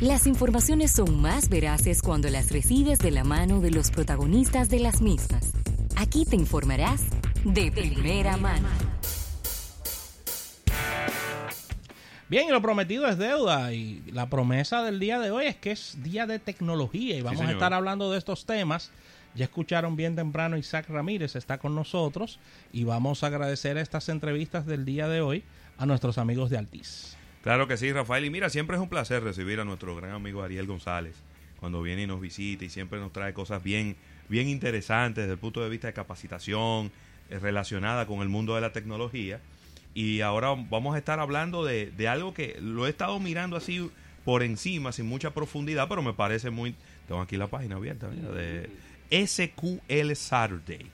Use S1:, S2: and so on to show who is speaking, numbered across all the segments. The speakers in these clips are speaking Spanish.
S1: Las informaciones son más veraces cuando las recibes de la mano de los protagonistas de las mismas. Aquí te informarás de primera mano.
S2: Bien, y lo prometido es deuda y la promesa del día de hoy es que es día de tecnología y vamos a estar hablando de estos temas. Ya escucharon bien temprano, Isaac Ramírez está con nosotros y vamos a agradecer estas entrevistas del día de hoy a nuestros amigos de Altiz.
S3: Claro que sí, Rafael. Y mira, siempre es un placer recibir a nuestro gran amigo Ariel González cuando viene y nos visita y siempre nos trae cosas bien, bien interesantes desde el punto de vista de capacitación eh, relacionada con el mundo de la tecnología. Y ahora vamos a estar hablando de, algo que lo he estado mirando así por encima, sin mucha profundidad, pero me parece muy... Tengo aquí la página abierta, de SQL Saturday,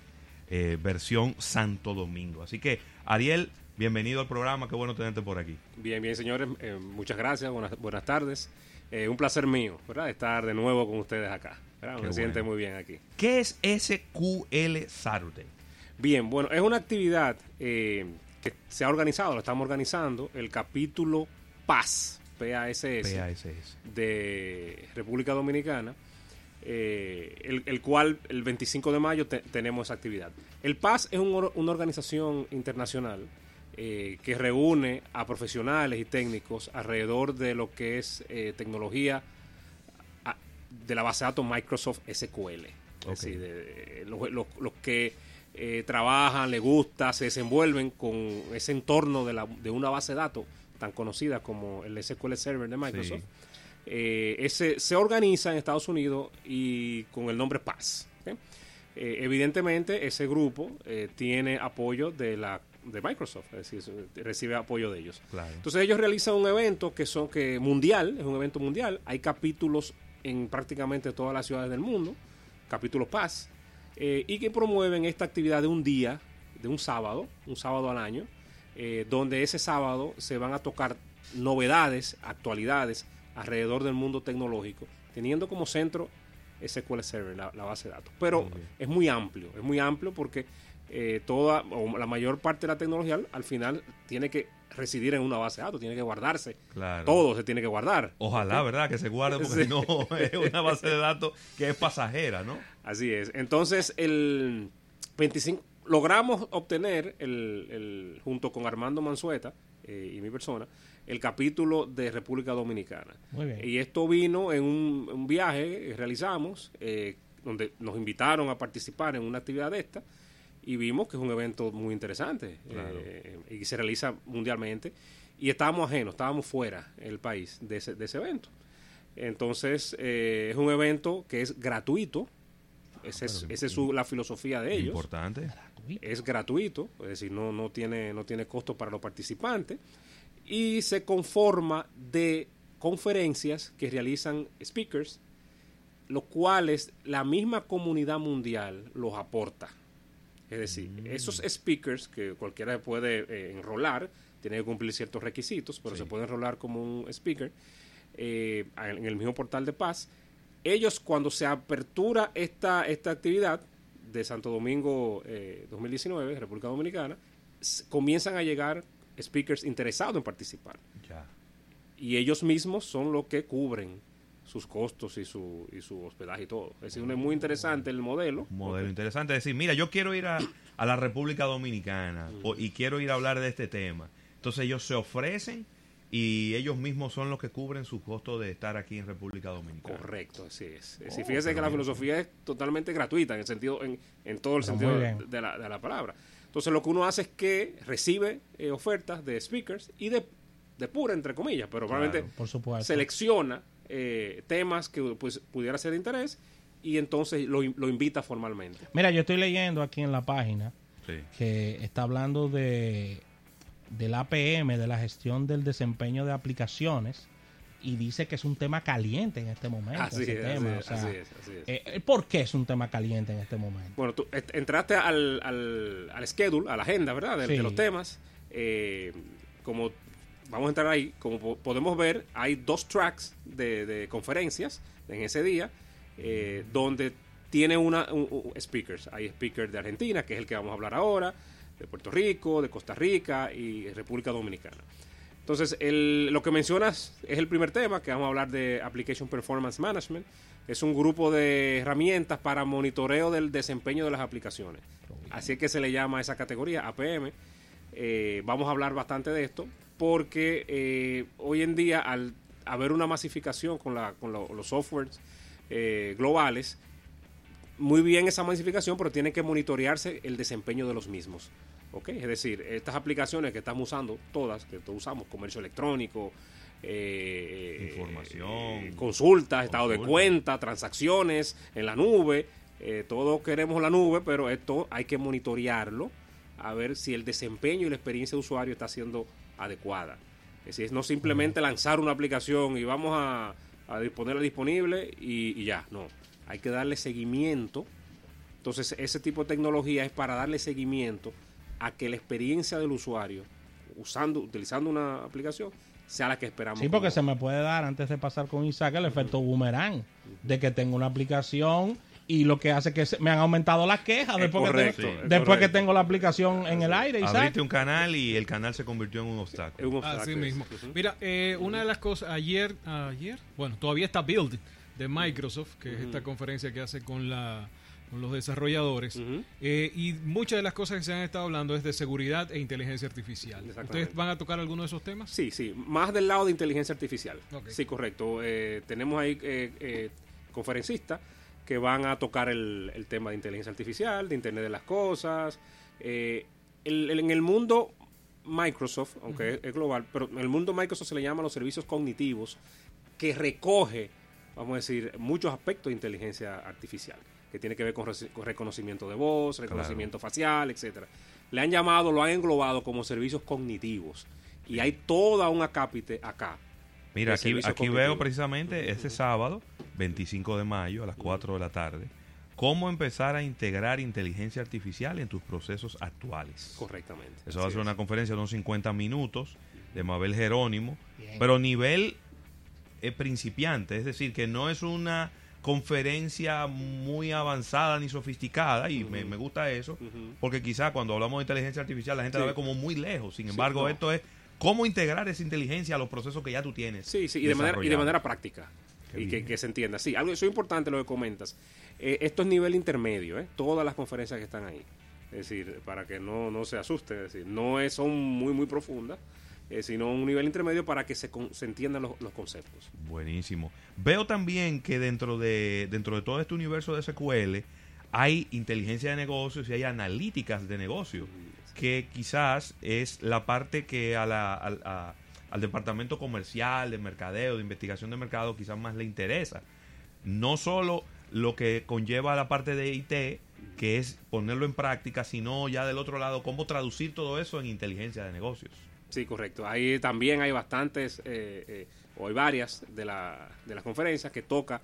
S3: eh, versión Santo Domingo. Así que, Ariel, bienvenido al programa, qué bueno tenerte por aquí.
S4: Bien, bien, señores, eh, muchas gracias, buenas, buenas tardes. Eh, un placer mío, ¿verdad? Estar de nuevo con ustedes acá. Me siente muy bien aquí.
S3: ¿Qué es SQL Saturday?
S4: Bien, bueno, es una actividad que se ha organizado, lo estamos organizando, el capítulo PAS, PASS, de República Dominicana, eh, el, cual el 25 de mayo tenemos esa actividad. El PAS es una organización internacional eh, que reúne a profesionales y técnicos alrededor de lo que es eh, tecnología de la base de datos Microsoft SQL. Es decir, los que eh, trabajan, les gusta, se desenvuelven con ese entorno de, la, de una base de datos tan conocida como el SQL Server de Microsoft. Eh, ese, se organiza en Estados Unidos y con el nombre PAS. Eh, evidentemente, ese grupo tiene apoyo de la de Microsoft, es decir, recibe apoyo de ellos. Entonces ellos realizan un evento que son que mundial, es un evento mundial, hay capítulos en prácticamente todas las ciudades del mundo, capítulos PAS, eh, y que promueven esta actividad de un día, de un sábado, un sábado al año, eh, donde ese sábado se van a tocar novedades, actualidades alrededor del mundo tecnológico, teniendo como centro SQL Server, la, base de datos. Pero es muy amplio, es muy amplio porque eh, toda o la mayor parte de la tecnología al final tiene que residir en una base de datos, tiene que guardarse. Todo se tiene que guardar.
S3: Ojalá, ¿verdad? Que se guarde porque no es una base de datos que es pasajera, ¿no?
S4: Así es. Entonces, el 25 logramos obtener el, junto con Armando Mansueta eh, y mi persona el capítulo de República Dominicana. Muy bien. Y esto vino en un, viaje que realizamos eh, donde nos invitaron a participar en una actividad de esta y vimos que es un evento muy interesante eh, y se realiza mundialmente y estábamos ajenos, estábamos fuera del país de ese, de ese evento. Entonces eh, es un evento que es gratuito, esa es, es la filosofía de ellos.
S3: Importante.
S4: Es gratuito, es decir, no, no, tiene, no tiene costo para los participantes y se conforma de conferencias que realizan speakers, los cuales la misma comunidad mundial los aporta. Es decir, mm. esos speakers que cualquiera puede eh, enrolar, tiene que cumplir ciertos requisitos, pero se puede enrolar como un speaker eh, en el mismo portal de paz. Ellos cuando se apertura esta, esta actividad de Santo Domingo 2019, eh, República Dominicana, comienzan a llegar speakers interesados en participar. Y ellos mismos son los que cubren sus costos y su, y su hospedaje y todo. Es decir, es muy interesante el modelo.
S3: modelo interesante. Es decir, mira, yo quiero ir a, la República Dominicana y quiero ir a hablar de este tema. Entonces ellos se ofrecen y ellos mismos son los que cubren su costo de estar aquí en República Dominicana.
S4: Correcto, así es. Oh, fíjese que la filosofía es totalmente gratuita en el sentido, en, en todo el sentido de la, de la, palabra. Entonces lo que uno hace es que recibe eh, ofertas de speakers y de, de pura, entre comillas, pero probablemente selecciona eh, temas que pues, pudiera ser de interés y entonces lo, lo, invita formalmente.
S2: Mira, yo estoy leyendo aquí en la página que está hablando de del APM, de la gestión del desempeño de aplicaciones y dice que es un tema caliente en este momento. Así, es, tema. así, es, eh, ¿Por qué es un tema caliente en este momento?
S4: Bueno, tú entraste al, al, al schedule, a la agenda, ¿verdad? De, los temas. Eh, como vamos a entrar ahí, como podemos ver, hay dos tracks de, conferencias en ese día, eh, donde tiene una speakers. Hay speakers de Argentina, que es el que vamos a hablar ahora, de Puerto Rico, de Costa Rica y República Dominicana. Entonces, el, lo que mencionas es el primer tema, que vamos a hablar de Application Performance Management. Es un grupo de herramientas para monitoreo del desempeño de las aplicaciones. Así que se le llama a esa categoría APM. Eh, vamos a hablar bastante de esto porque eh, hoy en día al haber una masificación con, la, con los softwares eh, globales, muy bien esa masificación, pero tiene que monitorearse el desempeño de los mismos. Es decir, estas aplicaciones que estamos usando, todas, que todos usamos, comercio electrónico,
S3: eh, información, eh,
S4: consultas, estado de cuenta, transacciones en la nube, eh, todos queremos la nube, pero esto hay que monitorearlo a ver si el desempeño y la experiencia de usuario está siendo adecuada. Es decir, no simplemente lanzar una aplicación y vamos a, a disponerla disponible y, y ya, no, hay que darle seguimiento. Entonces, ese tipo de tecnología es para darle seguimiento a que la experiencia del usuario usando, utilizando una aplicación sea la que esperamos.
S2: Sí, porque se me puede dar, antes de pasar con Isaac, el efecto boomerang, de que tengo una aplicación y lo que hace que me han aumentado las quejas después, que, después que tengo la aplicación en el aire.
S3: Isaac. Abriste un canal y el canal se convirtió en un obstáculo.
S5: Así mismo. Mira, eh, una de las cosas, ayer, ayer, bueno, todavía está Build de Microsoft, que es esta conferencia que hace con la los desarrolladores. Eh, y muchas de las cosas que se han estado hablando es de seguridad e inteligencia artificial. ¿Ustedes van a tocar alguno de esos temas?
S4: Sí, sí, más del lado de inteligencia artificial. Sí, correcto. Eh, tenemos ahí eh, conferencistas que van a tocar el, tema de inteligencia artificial, de Internet de las Cosas. en el mundo Microsoft, aunque es, global, pero en el mundo Microsoft se le llama los servicios cognitivos, que recoge, vamos a decir, muchos aspectos de inteligencia artificial que tiene que ver con, reconocimiento de voz, reconocimiento facial, etcétera. Le han llamado, lo han englobado como servicios cognitivos. Y hay toda un acápite acá.
S3: Mira, aquí, aquí veo precisamente ese sábado, 25 de mayo, a las 4 de la tarde, cómo empezar a integrar inteligencia artificial en tus procesos actuales.
S4: Correctamente.
S3: Eso va a ser una conferencia de unos 50 minutos de Mabel Jerónimo, pero nivel eh, principiante, es decir, que no es una conferencia muy avanzada ni sofisticada y me, gusta eso porque quizá cuando hablamos de inteligencia artificial la gente la ve como muy lejos. Sin embargo esto es cómo integrar esa inteligencia a los procesos que ya tú tienes
S4: sí sí y de manera y de manera práctica y que, se entienda sí algo eso es importante lo que comentas eh, esto es nivel intermedio ¿eh? todas las conferencias que están ahí es decir para que no no se asusten es decir no es son muy muy profundas eh, sino un nivel intermedio para que se, se entiendan los, conceptos.
S3: Buenísimo. Veo también que dentro de, dentro de todo este universo de SQL hay inteligencia de negocios y hay analíticas de negocios, que quizás es la parte que a la, al departamento comercial, de mercadeo, de investigación de mercado, quizás más le interesa. No solo lo que conlleva la parte de IT, que es ponerlo en práctica, sino ya del otro lado, cómo traducir todo eso en inteligencia de negocios.
S4: Sí, correcto. Ahí también hay bastantes, eh, eh, o hay varias de, la, de las conferencias que toca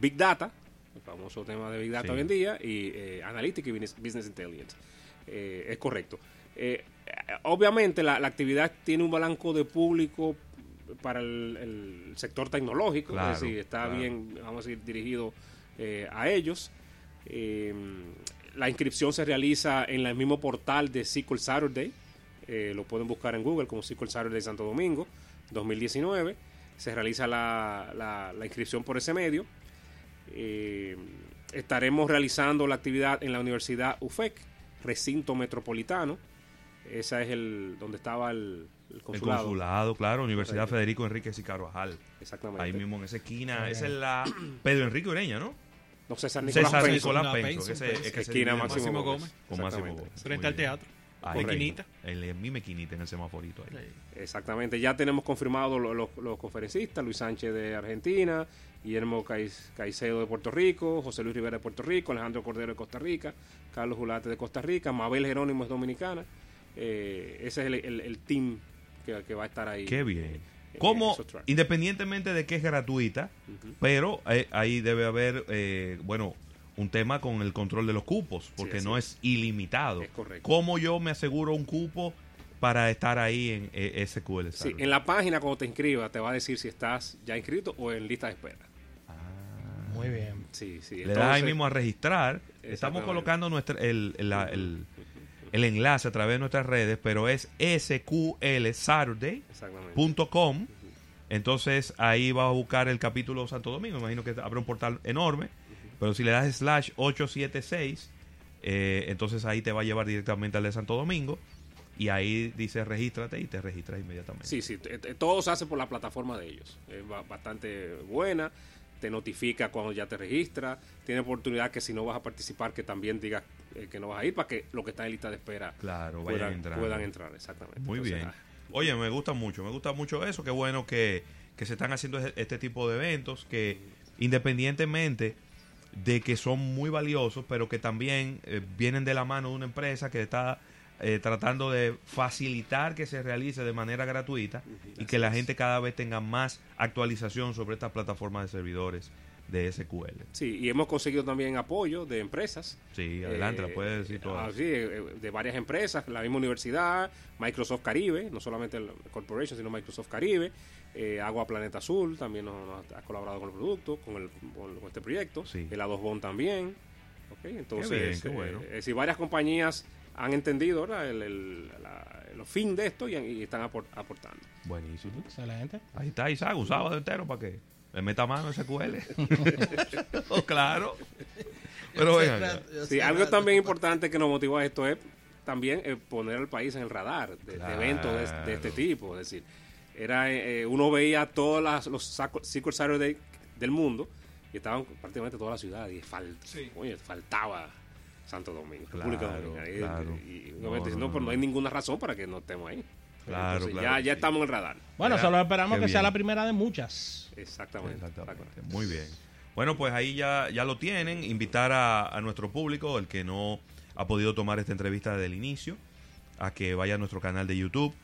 S4: Big Data, el famoso tema de Big Data hoy en día, y eh, Analytics y Business, Intelligence. Eh, es correcto. Obviamente la, actividad tiene un blanco de público para el, sector tecnológico, es decir, está bien, vamos a decir, dirigido a ellos. la inscripción se realiza en el mismo portal de SQL Saturday, eh, lo pueden buscar en Google como SQL Saturday Santo Domingo 2019. Se realiza la, inscripción por ese medio. Eh, estaremos realizando la actividad en la Universidad UFEC, recinto metropolitano. Esa es el donde estaba el, consulado.
S3: El consulado, claro, Universidad Federico Enríquez y Carvajal.
S4: Exactamente.
S3: Ahí mismo en esa esquina. Esa es la Pedro Enrique Ureña, ¿no?
S4: No, César Nicolás
S3: César Nicolás Penso.
S4: esquina Máximo, Gómez.
S3: Con Máximo Gómez.
S5: Frente al teatro.
S3: Ahí, mequinita. El, mi mequinita en el semaforito ahí.
S4: Exactamente. Ya tenemos confirmados los, conferencistas. Luis Sánchez de Argentina, Guillermo Caicedo de Puerto Rico, José Luis Rivera de Puerto Rico, Alejandro Cordero de Costa Rica, Carlos Julate de Costa Rica, Mabel Jerónimo es dominicana. Eh, ese es el, team que, va a estar ahí.
S3: Qué bien. Como, independientemente de que es gratuita, pero eh, ahí debe haber, eh, bueno, un tema con el control de los cupos, porque no es ilimitado.
S4: Es correcto.
S3: ¿Cómo yo me aseguro un cupo para estar ahí en e SQL?
S4: Sí, en la página cuando te inscribas te va a decir si estás ya inscrito o en lista de espera.
S2: Ah, Muy bien.
S4: Sí, sí.
S3: Le das ahí mismo a registrar. Estamos colocando nuestra, el, el enlace a través de nuestras redes, pero es sqlsaturday.com. Entonces ahí va a buscar el capítulo Santo Domingo. Imagino que abre un portal enorme. Pero si le das slash 876, eh, entonces ahí te va a llevar directamente al de Santo Domingo. Y ahí dice regístrate y te registras inmediatamente.
S4: Sí, sí, todo se hace por la plataforma de ellos. Es bastante buena te notifica cuando ya te registras, tiene oportunidad que si no vas a participar que también digas eh, que no vas a ir para que los que están en lista de espera
S3: claro,
S4: puedan, entrar. puedan entrar. Exactamente.
S3: Muy bien. Ah. Oye, me gusta mucho, me gusta mucho eso, qué bueno que, se están haciendo este tipo de eventos que independientemente de que son muy valiosos, pero que también eh, vienen de la mano de una empresa que está eh, tratando de facilitar que se realice de manera gratuita y que la gente cada vez tenga más actualización sobre estas plataformas de servidores de SQL.
S4: Sí, y hemos conseguido también apoyo de empresas.
S3: Sí, adelante, la eh, puedes decir todas.
S4: Ah, sí, eh, de varias empresas, la misma universidad, Microsoft Caribe, no solamente el Corporation, sino Microsoft Caribe, Agua Planeta Azul también nos, ha colaborado con el producto, con, el, con, este proyecto, sí. el A2 también. Okay, entonces, bueno. si varias compañías han entendido el, el, fin de esto y, están aportando.
S3: Buenísimo.
S2: Excelente.
S3: Ahí está Isaac, usaba de entero para que le meta mano a SQL. oh, claro. Pero venga.
S4: Sí, algo también importante que nos motivó a esto es también eh, poner al país en el radar de, eventos de, este tipo. Es decir, era eh, uno veía todos las, los Secret Saturday del mundo y estaban prácticamente toda la ciudad y faltaba Santo Domingo, República Dominicana. Y, no, no, no, hay ninguna razón para que no estemos ahí.
S3: Claro,
S4: ya, ya estamos en el radar.
S2: Bueno, solo esperamos que sea la primera de muchas.
S4: Exactamente.
S3: Muy bien. Bueno, pues ahí ya, ya lo tienen. Invitar a, nuestro público, el que no ha podido tomar esta entrevista desde el inicio, a que vaya a nuestro canal de YouTube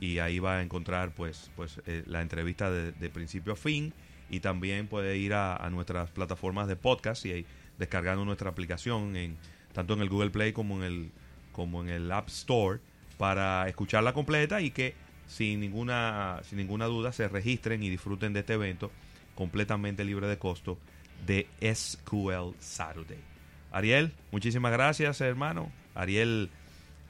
S3: y ahí va a encontrar pues, pues eh, la entrevista de, principio a fin y también puede ir a, a nuestras plataformas de podcast y descargando nuestra aplicación en tanto en el Google Play como en el, como en el App Store, para escucharla completa y que sin ninguna, sin ninguna duda se registren y disfruten de este evento completamente libre de costo de SQL Saturday. Ariel, muchísimas gracias, hermano. Ariel,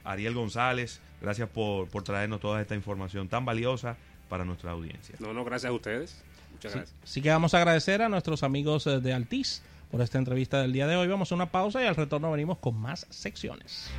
S3: Ariel González, gracias por, por traernos toda esta información tan valiosa para nuestra audiencia.
S4: No, no, gracias a ustedes. Muchas gracias.
S2: Sí, que vamos a agradecer a nuestros amigos eh, de Altis por esta entrevista del día de hoy. Vamos a una pausa y al retorno venimos con más secciones.